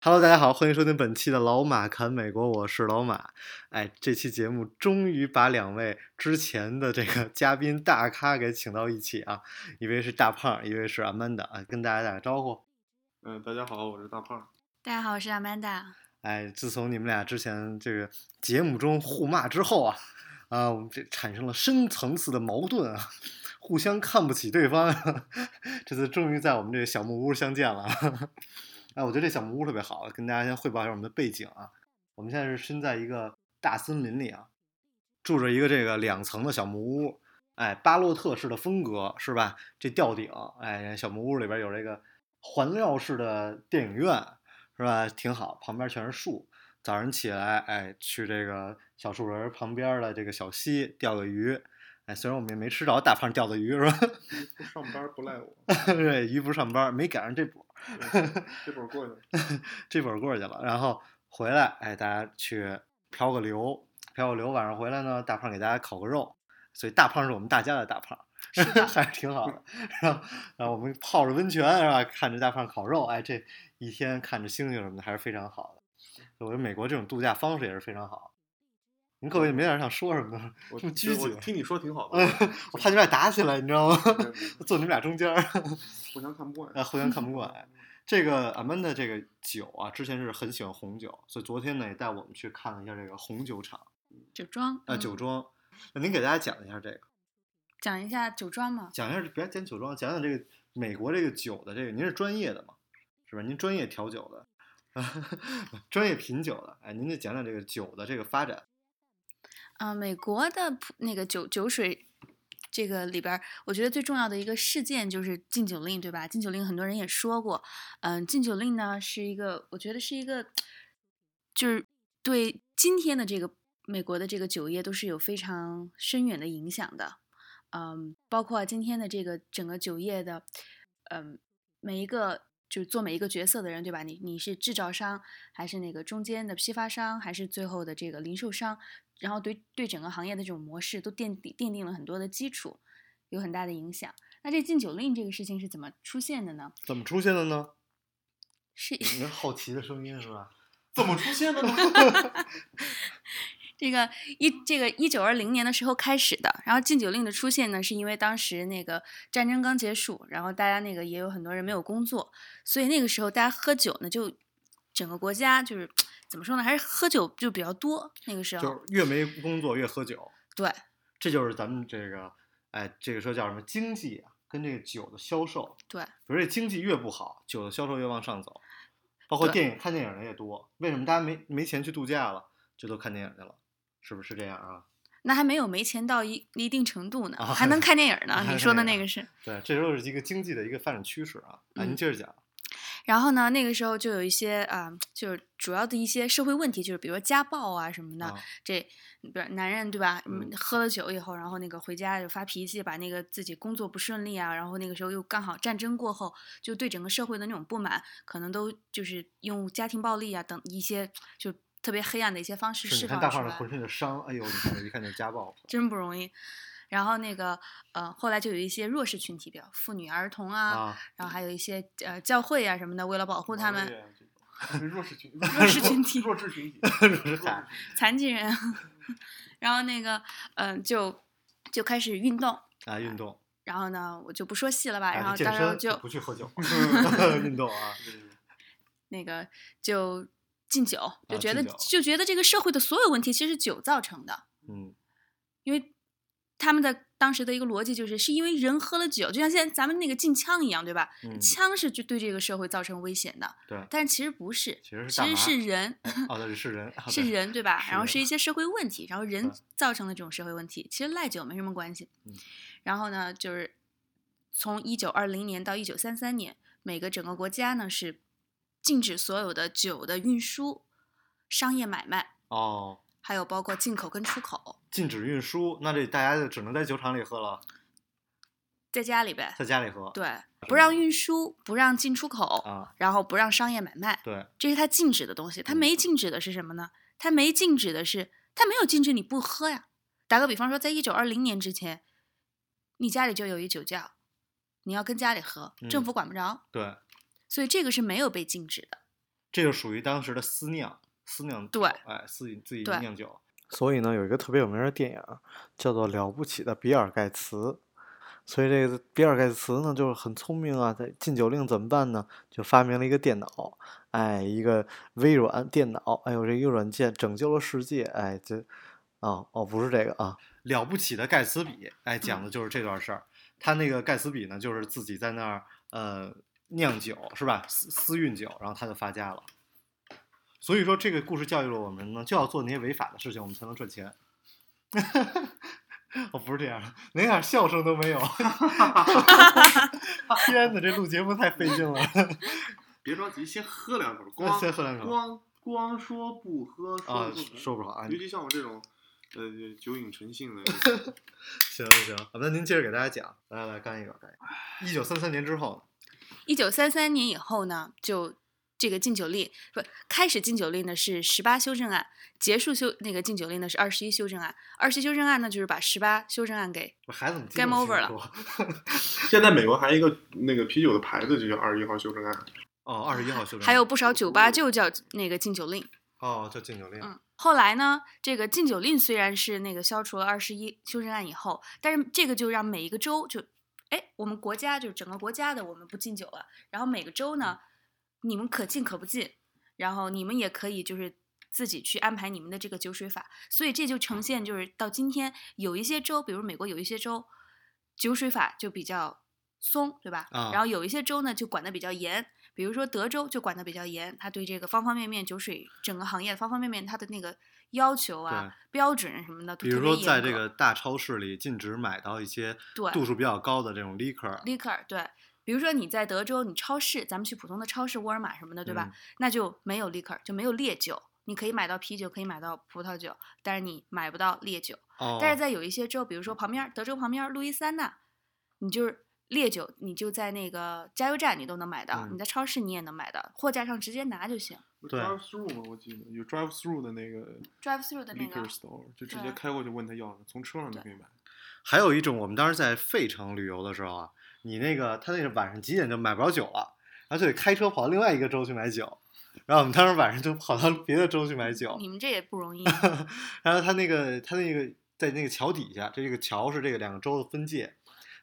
Hello，大家好，欢迎收听本期的老马侃美国，我是老马。哎，这期节目终于把两位之前的这个嘉宾大咖给请到一起啊，一位是大胖，一位是 Amanda 啊，跟大家打个招呼。嗯，大家好，我是大胖。大家好，我是 Amanda。哎，自从你们俩之前这个节目中互骂之后啊，啊，我们这产生了深层次的矛盾啊，互相看不起对方，这次终于在我们这个小木屋相见了。哎，我觉得这小木屋特别好，跟大家先汇报一下我们的背景啊。我们现在是身在一个大森林里啊，住着一个这个两层的小木屋，哎，巴洛特式的风格是吧？这吊顶，哎，小木屋里边有这个环绕式的电影院是吧？挺好，旁边全是树。早上起来，哎，去这个小树林旁边的这个小溪钓个鱼。哎，虽然我们也没吃着大胖钓的鱼是吧？不上班不赖我。对，鱼不上班，没赶上这波。这波过去了，这波过去了，然后回来，哎，大家去漂个流，漂个流，晚上回来呢，大胖给大家烤个肉，所以大胖是我们大家的大胖，还是挺好的。然后，然后我们泡着温泉是吧？看着大胖烤肉，哎，这一天看着星星什么的，还是非常好的。我觉得美国这种度假方式也是非常好。您各位没点想说什么的？我拘谨，听你说挺好的。我怕你们俩打起来，你知道吗？坐你们俩中间，互相看不惯。啊，互相看不惯。这个俺们的这个酒啊，之前是很喜欢红酒，所以昨天呢也带我们去看了一下这个红酒厂。酒庄。啊，酒庄。那您给大家讲一下这个。讲一下酒庄嘛？讲一下，别讲酒庄，讲讲这个美国这个酒的这个。您是专业的嘛？是吧？您专业调酒的，专业品酒的。哎，您得讲讲这个酒的这个发展。啊，美国的那个酒酒水，这个里边，我觉得最重要的一个事件就是禁酒令，对吧？禁酒令很多人也说过，嗯，禁酒令呢是一个，我觉得是一个，就是对今天的这个美国的这个酒业都是有非常深远的影响的，嗯，包括今天的这个整个酒业的，嗯，每一个就是做每一个角色的人，对吧？你你是制造商，还是那个中间的批发商，还是最后的这个零售商？然后对对整个行业的这种模式都奠定奠定了很多的基础，有很大的影响。那这禁酒令这个事情是怎么出现的呢？怎么出现的呢？是你好奇的声音是吧？怎么出现的呢？这个一这个一九二零年的时候开始的，然后禁酒令的出现呢，是因为当时那个战争刚结束，然后大家那个也有很多人没有工作，所以那个时候大家喝酒呢，就整个国家就是。怎么说呢？还是喝酒就比较多。那个时候就是越没工作越喝酒。对，这就是咱们这个，哎，这个说叫什么经济啊？跟这个酒的销售。对，比如这经济越不好，酒的销售越往上走。包括电影看电影的也多。为什么大家没没钱去度假了，就都看电影去了？是不是这样啊？那还没有没钱到一一定程度呢，还能看电影呢。你说的那个是？对，这都是一个经济的一个发展趋势啊。啊，您接着讲。然后呢，那个时候就有一些啊，就是主要的一些社会问题，就是比如说家暴啊什么的。这，比如男人对吧？嗯，喝了酒以后，然后那个回家就发脾气，把那个自己工作不顺利啊，然后那个时候又刚好战争过后，就对整个社会的那种不满，可能都就是用家庭暴力啊等一些就特别黑暗的一些方式释放出来。你看大胖的浑身的伤，哎呦，你看一看就家暴。真不容易。然后那个呃，后来就有一些弱势群体，比如妇女儿童啊，然后还有一些呃教会啊什么的，为了保护他们，弱势群 弱势群体，弱势群体，残疾人，然后那个嗯，就就开始运动啊，运动。然后呢，我就不说细了吧。然后到时候就不去喝酒，运动啊。那个就禁酒，就觉得就觉得这个社会的所有问题其实是酒造成的。嗯，因为。他们的当时的一个逻辑就是，是因为人喝了酒，就像现在咱们那个禁枪一样，对吧？枪是就对这个社会造成危险的。对。但是其实不是，其实是是人。哦，对，是人。是人，对吧？然后是一些社会问题，然后人造成的这种社会问题，其实赖酒没什么关系。嗯。然后呢，就是从一九二零年到一九三三年，每个整个国家呢是禁止所有的酒的运输。商业买卖，哦，还有包括进口跟出口，禁止运输，那这大家就只能在酒厂里喝了，在家里呗。在家里喝。对，不让运输，不让进出口，啊，然后不让商业买卖，对，这是他禁止的东西。它嗯没禁止的是什么呢？他没禁止的是，他没有禁止你不喝呀。打个比方说，在一九二零年之前，你家里就有一酒窖，你要跟家里喝，政嗯府管不着，对，所以这个是没有被禁止的。这就属于当时的私酿，私酿酒对哎，自己自己酿酒。所以呢，有一个特别有名的电影叫做《了不起的比尔盖茨》。所以这个比尔盖茨呢，就是很聪明啊，在禁酒令怎么办呢？就发明了一个电脑，哎，一个微软电脑，哎呦，这一个软件拯救了世界，哎，这，哦哦，不是这个啊，了不起的盖茨比，哎，讲的就是这段事儿。他那个盖茨比呢，就是自己在那儿呃酿酒是吧？私私运酒，然后他就发家了。所以说，这个故事教育了我们呢，就要做那些违法的事情，我们才能赚钱。我，不是这样的，连点笑声都没有。天哪，这录节目太费劲了。别着急，先喝两口，光先喝两口光光说不喝，啊说不，说不好啊。尤其像我这种，呃，酒瘾成性的，行行，那您接着给大家讲，来来干一个，干一个。一九三三年之后呢？一九三三年以后呢，就这个禁酒令不开始禁酒令的是十八修正案，结束修那个禁酒令的是二十一修正案。二十一修正案呢，就是把十八修正案给我孩子 Game over 了了。现在美国还有一个那个啤酒的牌子就叫二十一号修正案，哦，二十一号修正案。还有不少酒吧就叫那个禁酒令。哦，叫禁酒令。嗯，后来呢，这个禁酒令虽然是那个消除了二十一修正案以后，但是这个就让每一个州就，哎，我们国家就是整个国家的我们不禁酒了，然后每个州呢，你们可禁可不禁，然后你们也可以就是自己去安排你们的这个酒水法，所以这就呈现就是到今天有一些州，比如美国有一些州，酒水法就比较松，对吧？啊？然后有一些州呢就管得比较严，比如说德州就管得比较严，他对这个方方面面酒水整个行业方方面面，他的那个要求啊、标准什么的都比如。说，在这个大超市里禁止买到一些对度数比较高的这种 liquor，liquor 对，比如说你在德州，你超市，咱们去普通的超市，沃尔玛什么的，对吧？嗯那就没有 liquor，就没有烈酒。你可以买到啤酒，可以买到葡萄酒，但是你买不到烈酒。哦，但是在有一些州，比如说旁边德州旁边路易斯安那，你就是烈酒，你就在那个加油站你都能买到，嗯你在超市你也能买到，货架上直接拿就行。对 drive through 吗？我记得有 drive through 的那个 drive through 的那个 liquor store，就直接开过去问他要，从车上就可以买。还有一种，我们当时在费城旅游的时候啊，你那个他那个晚上几点就买不着酒了，然后就得开车跑到另外一个州去买酒，然后我们当时晚上就跑到别的州去买酒，你们这也不容易。然后他那个他那个在那个桥底下，这个桥是这个两个州的分界，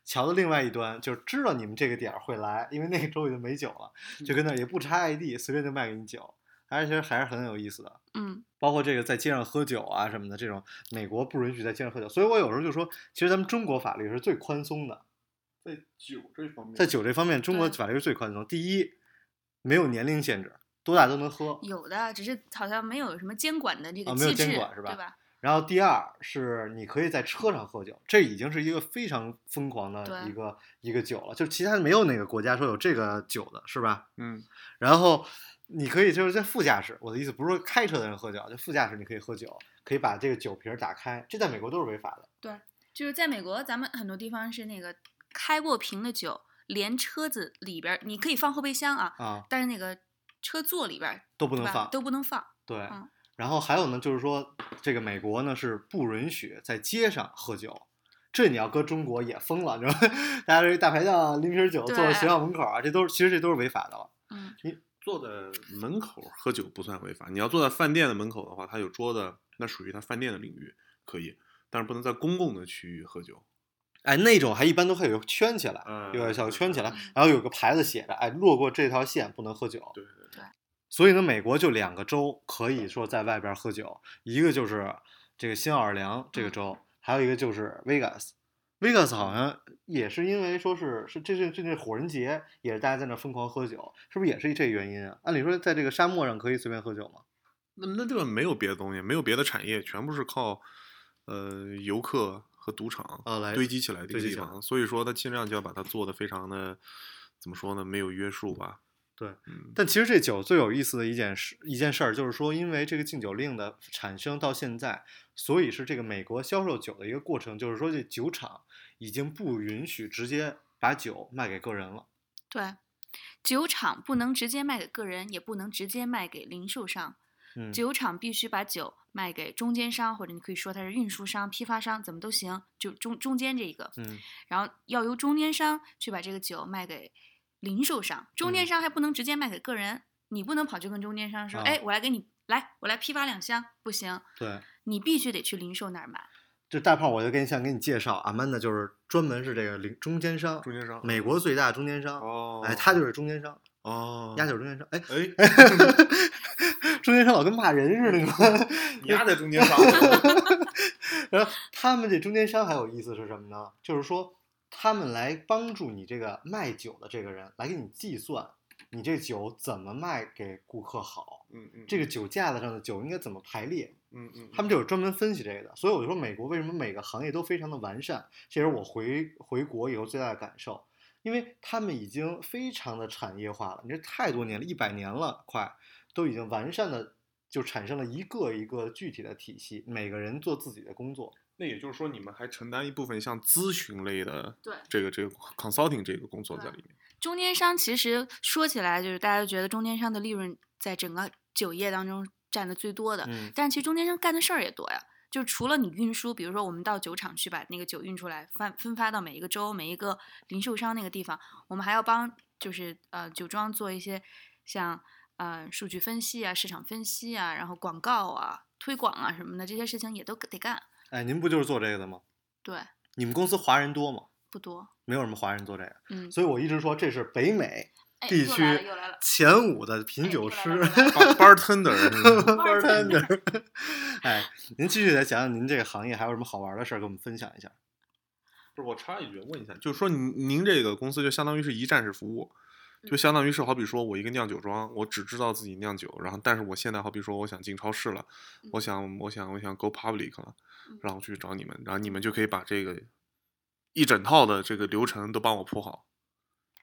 桥的另外一端就是知道你们这个点儿会来，因为那个州已经没酒了，就跟那儿也不查 ID，随便就卖给你酒，还是其实还是很有意思的。嗯，包括这个在街上喝酒啊什么的，这种美国不允许在街上喝酒，所以我有时候就说，其实咱们中国法律是最宽松的，在酒这方面，在酒这方面，中国法律是最宽松。第一，没有年龄限制，多大都能喝。有的，只是好像没有什么监管的这个啊没有机制，监管是吧对吧？然后第二是你可以在车上喝酒，这已经是一个非常疯狂的一个一个酒了，就其他没有哪个国家说有这个酒的，是吧？嗯，然后你可以就是在副驾驶，我的意思不是说开车的人喝酒，就副驾驶你可以喝酒，可以把这个酒瓶儿打开，这在美国都是违法的。对就是在美国，咱们很多地方是那个开过瓶的酒，连车子里边儿你可以放后备箱啊，啊，但是那个车座里边儿都不能放，都不能放。对。嗯然后还有呢，就是说这个美国呢是不允许在街上喝酒，这你要搁中国也疯了，你知道吗？大家这一大排档拎瓶酒坐在学校门口啊，这都是其实这都是违法的了。嗯，坐在门口喝酒不算违法，你要坐在饭店的门口的话，他有桌子，那属于他饭店的领域，可以，但是不能在公共的区域喝酒。哎，那种还一般都会有圈起来，嗯有个小圈起来嗯，然后有个牌子写着，哎，落过这条线不能喝酒。对对对，所以呢，美国就两个州可以说在外边喝酒，一个就是这个新奥尔良这个州，还有一个就是 Vegas。Vegas 好像也是因为说是是这是这是火人节，也是大家在那疯狂喝酒，是不是也是这原因啊？按理说在这个沙漠上可以随便喝酒吗？那那地方没有别的东西，没有别的产业，全部是靠呃游客和赌场啊来堆积起来的地方，所以说他尽量就要把它做的非常的怎么说呢，没有约束吧。对嗯，但其实这酒最有意思的一件事一件事儿，就是说，因为这个禁酒令的产生到现在，所以是这个美国销售酒的一个过程，就是说这酒厂已经不允许直接把酒卖给个人了。对，酒厂不能直接卖给个人，也不能直接卖给零售商。嗯，酒厂必须把酒卖给中间商，或者你可以说它是运输商、批发商，怎么都行，就中中间这一个。嗯然后要由中间商去把这个酒卖给零售商，中间嗯商还不能直接卖给个人，你不能跑去跟中间商说，啊哎，我来给你来，我来批发两箱，不行，对，你必须得去零售那儿买。这大胖我就给你想给你介绍，阿曼达就是专门是这个零中间商，中间商美国最大中间商。哦，哎，他就是中间商，哦，丫就是中间商。哎，哎，中间商老跟骂人似的，你看。你丫在中间商，然后他们这中间商还有意思是什么呢？就是说他们来帮助你这个卖酒的这个人来给你计算，你这酒怎么卖给顾客好，嗯嗯，这个酒架子上的酒应该怎么排列，嗯嗯，他们就有专门分析这个的。所以我就说美国为什么每个行业都非常的完善，这也是我回回国以后最大的感受。因为他们已经非常的产业化了，你这太多年了，一百年了，快都已经完善的就产生了一个一个具体的体系，每个人做自己的工作。那也就是说，你们还承担一部分像咨询类的对这个这个 consulting 这个工作在里面。中间商其实说起来，就是大家都觉得中间商的利润在整个酒业当中占的最多的，嗯但其实中间商干的事儿也多呀。就除了你运输，比如说我们到酒厂去把那个酒运出来，分分发到每一个州、每一个零售商那个地方，我们还要帮就是呃酒庄做一些像呃数据分析啊、市场分析啊，然后广告啊、推广啊什么的这些事情也都得干。哎，您不就是做这个的吗？对，你们公司华人多吗？不多。没有什么华人做这个，嗯，所以我一直说这是北美哎地区前五的品哎酒师又来了又来了 Bar- bartender 是吧 bartender。哎，您继续再讲讲您这个行业还有什么好玩的事儿，跟我们分享一下。不是我插一句问一下，就是说您您这个公司就相当于是一站式服务，就嗯相当于是好比说我一个酿酒庄，我只知道自己酿酒，然后但是我现在好比说我想进超市了，我想我想我想 go public 了嗯，然后去找你们，然后你们就可以把这个一整套的这个流程都帮我铺好。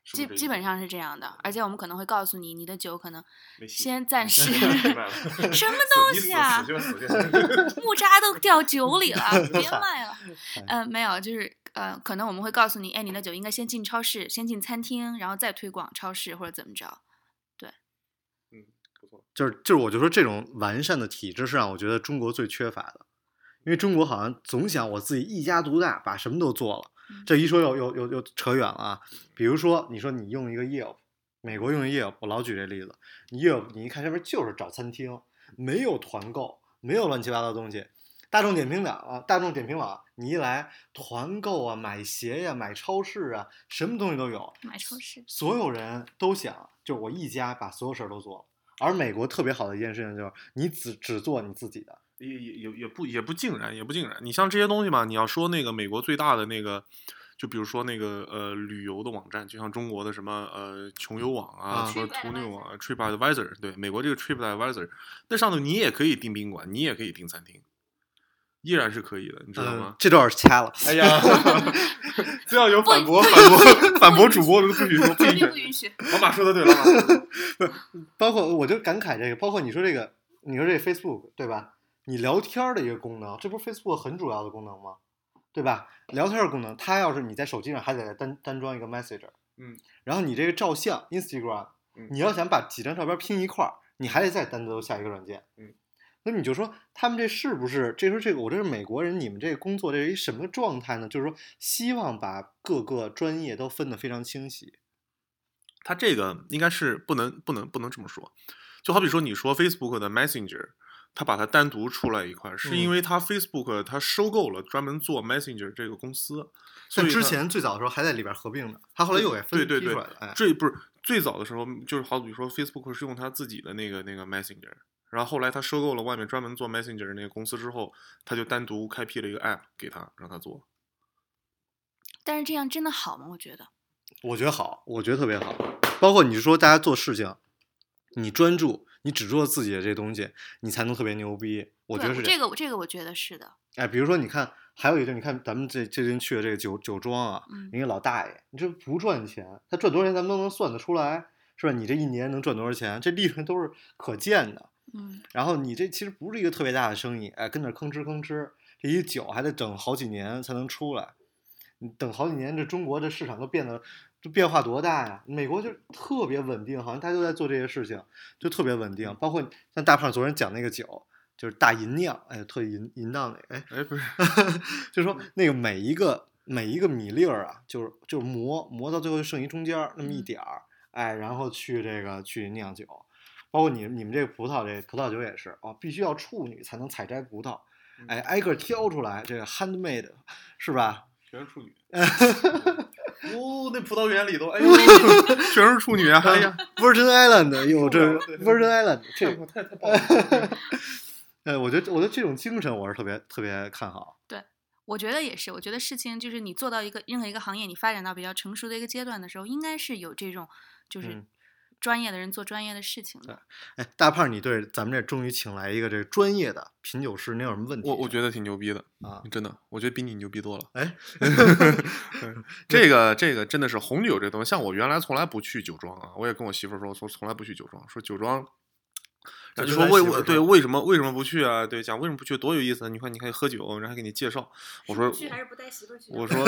基基本？上是这样的，而且我们可能会告诉你，你的酒可能先暂时 什么东西啊 木渣都掉酒里了，别卖了。呃，没有，就是呃，可能我们会告诉你，哎，你的酒应该先进超市，先进餐厅，然后再推广超市或者怎么着。对嗯，不错。就是就是，我就说这种完善的体制是让我觉得中国最缺乏的，因为中国好像总想我自己一家独大，把什么都做了。嗯这一说又又又又扯远了啊！比如说，你说你用一个 Yelp，美国用 Yelp，我老举这例子，你 Yelp 你一看上面就是找餐厅，没有团购，没有乱七八糟东西。大众点评网啊，大众点评网，你一来团购啊，买鞋呀、买超市啊，什么东西都有。买超市，所有人都想，就我一家把所有事儿都做了。而美国特别好的一件事情就是，你只只做你自己的。也也也也不也不尽然，也不尽然。你像这些东西嘛，你要说那个美国最大的那个，就比如说那个呃旅游的网站，就像中国的什么呃穷游网啊，啊什么途牛网啊，TripAdvisor，对，美国这个 TripAdvisor，那上头你也可以订宾馆，你也可以订餐厅，依然是可以的，你知道嗯吗，？这段儿掐了。哎呀，这要有反驳反驳反驳主播的不许说，不允许。不允许。老马说的对，老马说的对。包括我就感慨这个，包括你说这个，你说这 Facebook 对吧？你聊天儿的一个功能，这不是 Facebook 很主要的功能吗？对吧？聊天儿的功能，它要是你在手机上还得单单装一个 Messenger，嗯，然后你这个照相 Instagram，嗯你要想把几张照片拼一块儿，你还得再单独下一个软件，嗯，那你就说他们这是不是？这时候这个我这是美国人，你们这个工作这是一什么状态呢？就是说希望把各个专业都分得非常清晰，他这个应该是不能不能不能这么说，就好比说你说 Facebook 的 Messenger，他把它单独出来一块，是因嗯为他 Facebook 他收购了专门做 Messenger 这个公司，所以之前最早的时候还在里边合并呢，他后来又给分对对对批出来了，哎，最不是最早的时候，就是好比说 Facebook 是用他自己的那个那个 Messenger，然后后来他收购了外面专门做 Messenger 的那个公司之后，他就单独开辟了一个 App 给他让他做。但是这样真的好吗？我觉得，我觉得好，我觉得特别好。包括你说大家做事情，你专注，你只做自己的这东西，你才能特别牛逼。我觉得是对这个，这个我觉得是的。哎，比如说你看，还有一个，你看咱们这最近去的这个酒酒庄啊，嗯一个老大爷，你这不赚钱，他赚多少钱咱们都能算得出来，是吧？你这一年能赚多少钱？这利润都是可见的。嗯然后你这其实不是一个特别大的生意，哎，跟那儿吭哧吭哧，这一酒还得等好几年才能出来。你等好几年，这中国这市场都变得这变化多大呀？美国就特别稳定，好像大家都在做这些事情，就特别稳定。包括像大胖昨天讲那个酒，就是大吟酿，哎，特淫淫荡那个，哎，哎，不是，就是说那个每一个每一个米粒儿啊，就是就是磨磨到最后就剩一中间儿那么一嗯点儿，哎，然后去这个去酿酒，包括你你们这个葡萄这葡萄酒也是啊，必须要处女才能采摘葡萄，哎，挨个挑出来，这个 handmade 是吧？全是处女。哦，那葡萄园里头，哎呦，全是处女啊！哎呀，Virgin Island 有这 Virgin Island 这太太棒了！呃，我觉得我觉得这种精神我是特别特别看好。对我觉得也是，我觉得事情就是你做到一个任何一个行业，你发展到比较成熟的一个阶段的时候，应该是有这种就是嗯专业的人做专业的事情的。哎，大胖，你对咱们这终于请来一个这个专业的品酒师，你有什么问题？我我觉得挺牛逼的，啊，真的，我觉得比你牛逼多了。哎，这个这个真的是红酒这东西，像我原来从来不去酒庄啊，我也跟我媳妇儿说，从从来不去酒庄，说酒庄。就就说为为对为什么为什么不去啊？对，讲为什么不去多有意思啊！你看你可以喝酒，然后还给你介绍。我说去还是不带媳妇去？我说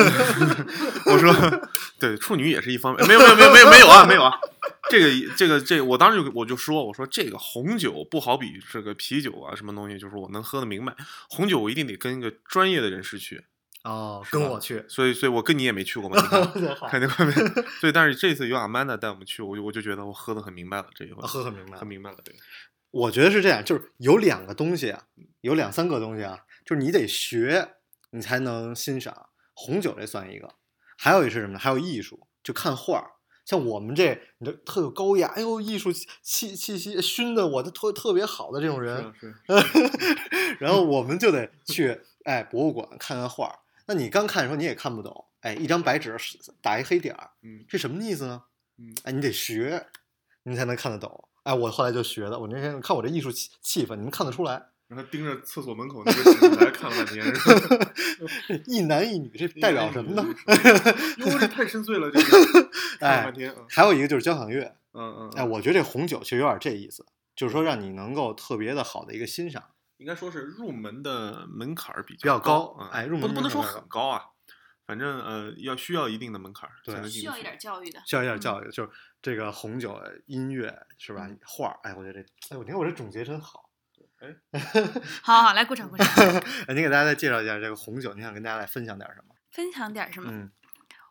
我说对，处女也是一方面，没有没有没有没有没有啊没有啊。这个这个这个我当时就我就说我说这个红酒不好比这个啤酒啊什么东西，就是我能喝得明白。红酒我一定得跟一个专业的人士去，哦，跟我去，所以所以我跟你也没去过嘛，你看好看见外面。所以但是这次有 Amanda 带我们去，我就我就觉得我喝的很明白了，这一回啊喝很明白很明白了，对。我觉得是这样，就是有两个东西啊，有两三个东西啊，就是你得学，你才能欣赏。红酒这算一个，还有一是什么呢？还有艺术，就看画儿。像我们这，你这特有高雅，哎呦，艺术气气息熏的我的特特别好的这种人，然后我们就得去哎博物馆看看画儿。那你刚看的时候你也看不懂，哎，一张白纸打一黑点儿，嗯这什么意思呢？嗯哎，你得学，你才能看得懂。哎，我后来就学的，我那天看我这艺术气气氛，你们看得出来，然后盯着厕所门口那个指来看了半天，一男一女，这代表什么呢？哟，这太深邃了，这个 哎半天，嗯还有一个就是交响乐，嗯嗯，哎，我觉得这红酒其实有点这意思，就是说让你能够特别的好的一个欣赏。应该说是入门的门槛儿比比较高，哎入门不能不能说很高啊，反正呃要需要一定的门槛对才能进需要一点教育的。需要一点嗯教育，就是这个红酒音乐是吧？画儿，哎，我觉得这，哎，我觉得我这总结真好。哎 好好来鼓掌鼓掌，哎，您给大家再介绍一下这个红酒，你想跟大家来分享点什么？分享点儿什么？嗯，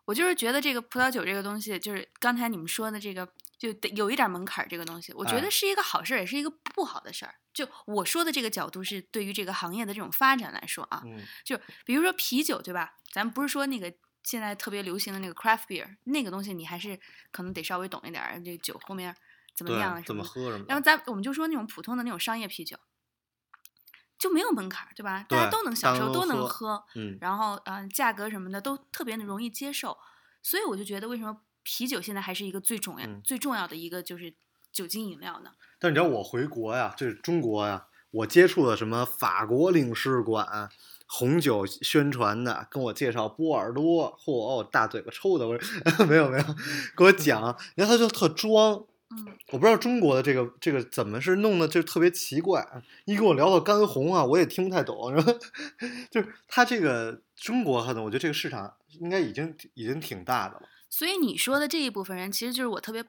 我就是觉得这个葡萄酒这个东西，就是刚才你们说的这个，就得有一点门槛儿这个东西，我觉哎得是一个好事儿，也是一个不好的事儿。就我说的这个角度是对于这个行业的这种发展来说啊，嗯，就比如说啤酒，对吧？咱不是说那个现在特别流行的那个 craft beer 那个东西，你还是可能得稍微懂一点儿，这酒后面怎么对样，怎么。喝什么？然后咱我们就说那种普通的那种商业啤酒，就没有门槛儿，对吧？大家都能享受，都都能喝喝。嗯，然后嗯、呃价格什么的都特别的容易接受，所以我就觉得为什么啤酒现在还是一个最重要、嗯最重要的一个就是酒精饮料呢？但你知道我回国呀，就是中国呀，我接触的什么法国领事馆红酒宣传的，跟我介绍波尔多，嚯、大嘴巴抽的，我 说没有没有，给我讲，然后他就特装，嗯，我不知道中国的这个这个怎么是弄的，就特别奇怪。一跟我聊到干红啊，我也听不太懂。然后 就是他这个中国可能，我觉得这个市场应该已经已经挺大的了，所以你说的这一部分人，其实就是我特别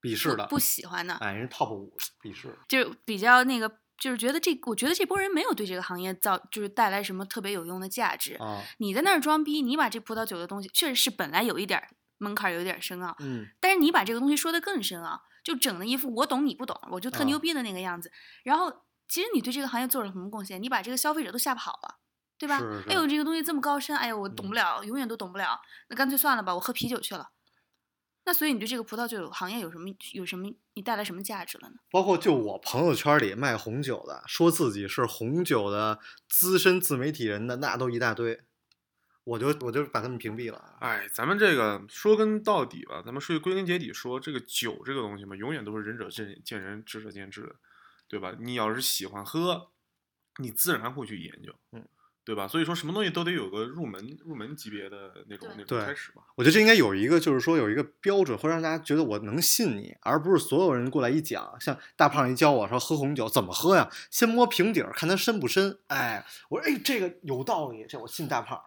鄙视的不不喜欢的，哎，人 top 五鄙视。就是比较那个，就是觉得这，我觉得这波人没有对这个行业造就是带来什么特别有用的价值。啊，你在那儿装逼，你把这葡萄酒的东西确实是本来有一点儿门槛儿有一点儿深奥，嗯，但是你把这个东西说的更深奥，就整的一副我懂你不懂，我就特啊牛逼的那个样子。然后其实你对这个行业做了什么贡献？你把这个消费者都吓跑了。对吧？是是哎呦，这个东西这么高深，哎呦，我懂不嗯了，永远都懂不了。那干脆算了吧，我喝啤酒去了。那所以你对这个葡萄酒行业有什么有什么你带来什么价值了呢？包括就我朋友圈里卖红酒的，说自己是红酒的资深自媒体人的，那都一大堆。我就我就把他们屏蔽了。哎，咱们这个说根到底吧，咱们说归根结底说，这个酒这个东西嘛，永远都是仁者见见仁，智者见智的，对吧？你要是喜欢喝，你自然会去研究，嗯，对吧？所以说什么东西都得有个入门入门级别的那种那种开始吧。我觉得这应该有一个，就是说有一个标准，会让大家觉得我能信你，而不是所有人过来一讲，像大胖一教我说喝红酒怎么喝呀，先摸瓶底儿看它深不深。哎，我说哎这个有道理，这我信大胖。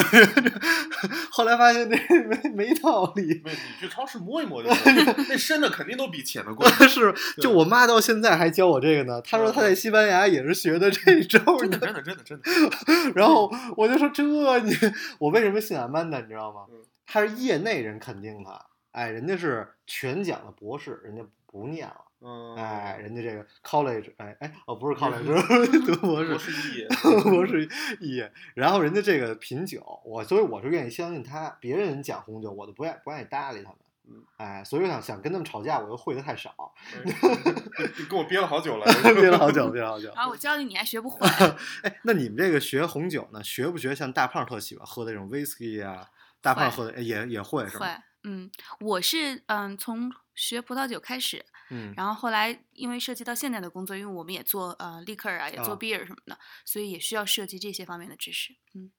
后来发现这 没没道理，没，你去超市摸一摸就行，那深的肯定都比浅的贵。是就我妈到现在还教我这个呢。她说她在西班牙也是学的这招真的，真的，真的，真的。然后我就说这你我为什么信俺曼达，你知道吗嗯？他是业内人肯定他，哎，人家是全奖的博士，人家不念了。嗯，哎，人家这个 college，哎哎，哦，不是 college，是 读博士博，士毕业，博士毕业。然后人家这个品酒，我所以我是愿意相信他。别人讲红酒，我都不愿不愿意搭理他们嗯。哎，所以我想想跟他们吵架，我又会的太少，你跟我憋了好久了，憋了好久，憋了好久。啊我教你，你还学不会。哎，那你们这个学红酒呢，学不学像大胖特喜欢喝的这种 whisky 啊？大胖喝的哎也也会是会吗？，嗯，我是嗯从学葡萄酒开始，嗯，然后后来因为涉及到现在的工作，因为我们也做呃立克啊，也做啊 beer 什么的，所以也需要涉及这些方面的知识。嗯，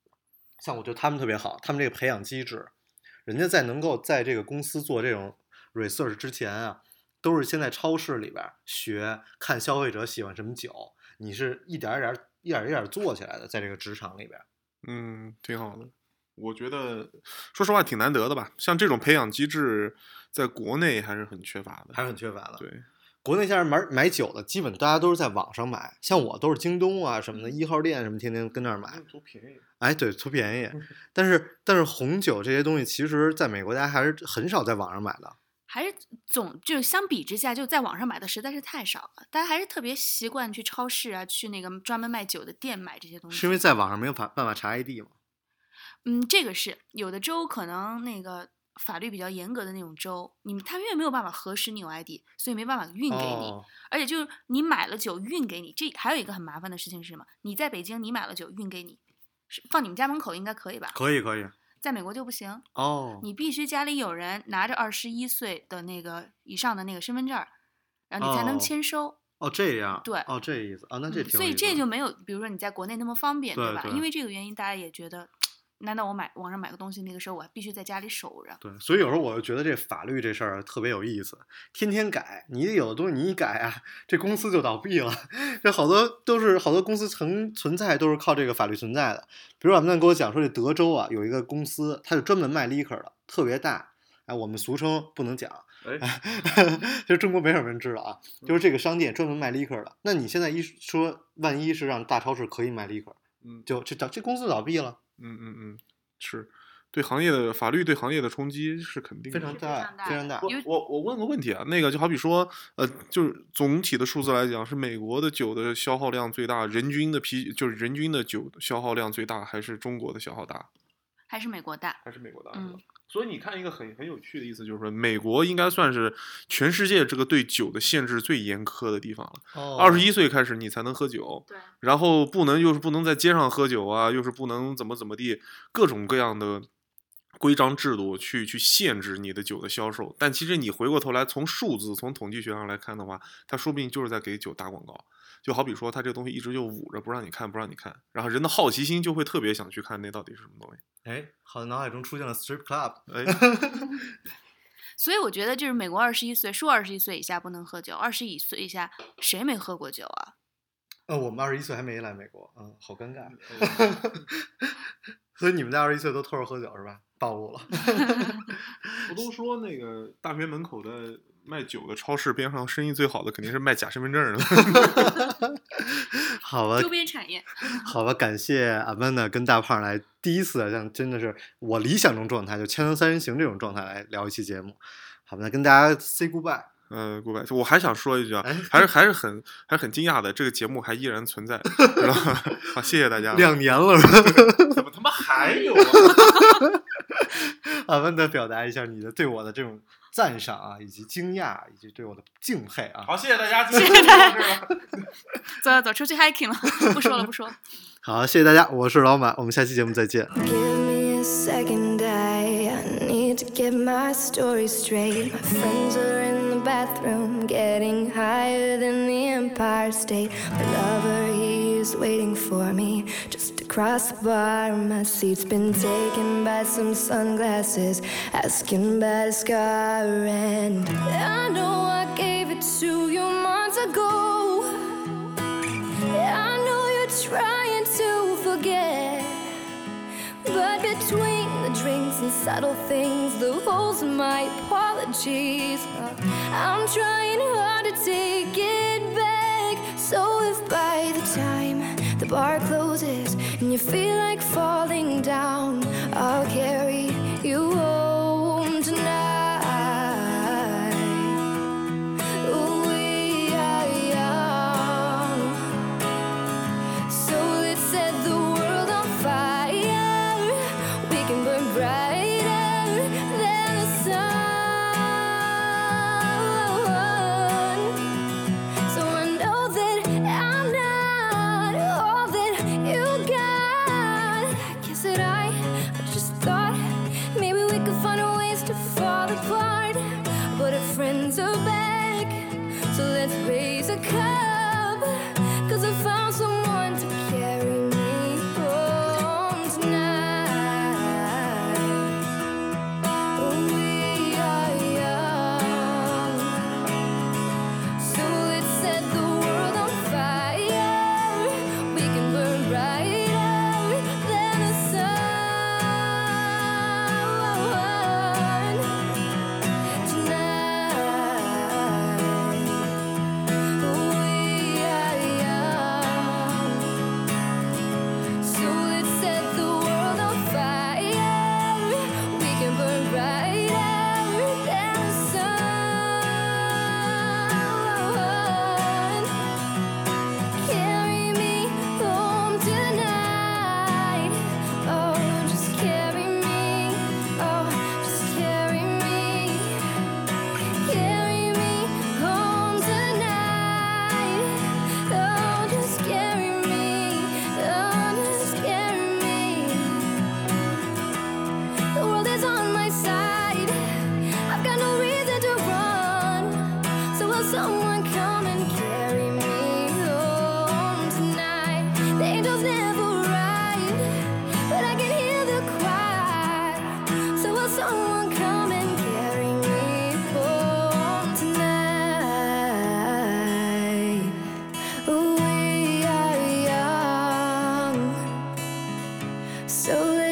像我觉得他们特别好，他们这个培养机制，人家在能够在这个公司做这种 research 之前啊，都是先在超市里边儿学，看消费者喜欢什么酒，你是一点儿一点儿一点儿一点儿做起来的，在这个职场里边儿。嗯，挺好的。我觉得，说实话挺难得的吧。像这种培养机制，在国内还是很缺乏的。还是很缺乏的。对，国内现在买买酒的，基本大家都是在网上买，像我都是京东啊什么的，一号店什么，天天跟那儿买。图便宜。哎，对，图便宜。但是但是红酒这些东西，其实在美国大家还是很少在网上买的。还是总就相比之下，就在网上买的实在是太少了，大家还是特别习惯去超市啊，去那个专门卖酒的店买这些东西。是因为在网上没有法办法查 ID 吗？嗯，这个是有的州可能那个法律比较严格的那种州，你们他们因为没有办法核实你有 ID，所以没办法运给你。哦而且就是你买了酒运给你，这还有一个很麻烦的事情是什么？你在北京你买了酒运给你，是放你们家门口应该可以吧？可以可以。在美国就不行，哦，你必须家里有人拿着二十一岁的那个以上的那个身份证儿，然后你才能哦签收。哦，这样，对哦，这意思啊，那这嗯所以这就没有，比如说你在国内那么方便，吧？对对因为这个原因，大家也觉得，难道我买网上买个东西，那个时候我还必须在家里守着？对，所以有时候我就觉得这法律这事儿特别有意思，天天改，你有的东西你一改啊，这公司就倒闭了。这好多都是好多公司曾存在都是靠这个法律存在的。比如俺们那跟我讲说，这德州啊有一个公司，它是专门卖 liquor 的，特别大。哎，我们俗称不能讲，哎，其实中国没什么人知道啊，就是这个商店专门卖 liquor 的。那你现在一说，万一是让大超市可以卖 liquor，嗯就这这公司倒闭了，嗯嗯嗯，是对行业的法律对行业的冲击是肯定的。非非常大非常大。我我问个问题啊，那个就好比说，呃，就是总体的数字来讲，是美国的酒的消耗量最大，人均的啤就是人均的酒消耗量最大，还是中国的消耗大？还是美国大？还是美国大？嗯所以你看一个很很有趣的意思，就是说美国应该算是全世界这个对酒的限制最严苛的地方了。哦二十一岁开始你才能喝酒，对，然后不能又是不能在街上喝酒啊，又是不能怎么怎么地，各种各样的规章制度去去限制你的酒的销售。但其实你回过头来从数字从统计学上来看的话，它说不定就是在给酒打广告。就好比说，它这个东西一直就捂着不让你看，不让你看，然后人的好奇心就会特别想去看那到底是什么东西。哎，好像脑海中出现了 strip club。哎，所以我觉得就是美国二十一岁，说二十一岁以下不能喝酒，二十一岁以下谁没喝过酒啊？呃，我们二十一岁还没来美国，嗯，好尴尬。哎所以你们家二十一岁都偷着喝酒是吧？暴露了。不都说那个大学门口的卖酒的超市边上生意最好的肯定是卖假身份证儿的。好吧周，边产业。好吧，感谢阿曼达跟大胖来第一次像真的是我理想中状态，就《锵锵三人行》这种状态来聊一期节目。好吧，那跟大家 say goodbye。goodbye，我还想说一句啊哎，还是还是很还是很惊讶的，这个节目还依然存在，知道吧？好，谢谢大家。两年了是吧？怎么他妈还有啊？阿曼达表达一下你的对我的这种赞赏啊，以及惊讶，以及对我的敬佩啊。好，谢谢大家，谢谢大家走走走，出去 hiking 了，不说了不说了。好，谢谢大家，我是老马，我们下期节目再见。Give me a second, I, I need to get my story straight. My friends are in the bathroom, getting higher than the Empire State. My lover, he is waiting for me crossbar. My seat's been taken by some sunglasses, asking about a scar. And I know I gave it to you months ago. I know you're trying to forget. But between the drinks and subtle things, the holes in my apologies, I'm trying hard to take it back. So if by the time the bar closes and you feel like falling down, I'll carry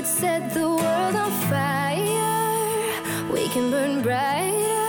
set the world on fire. We can burn brighter.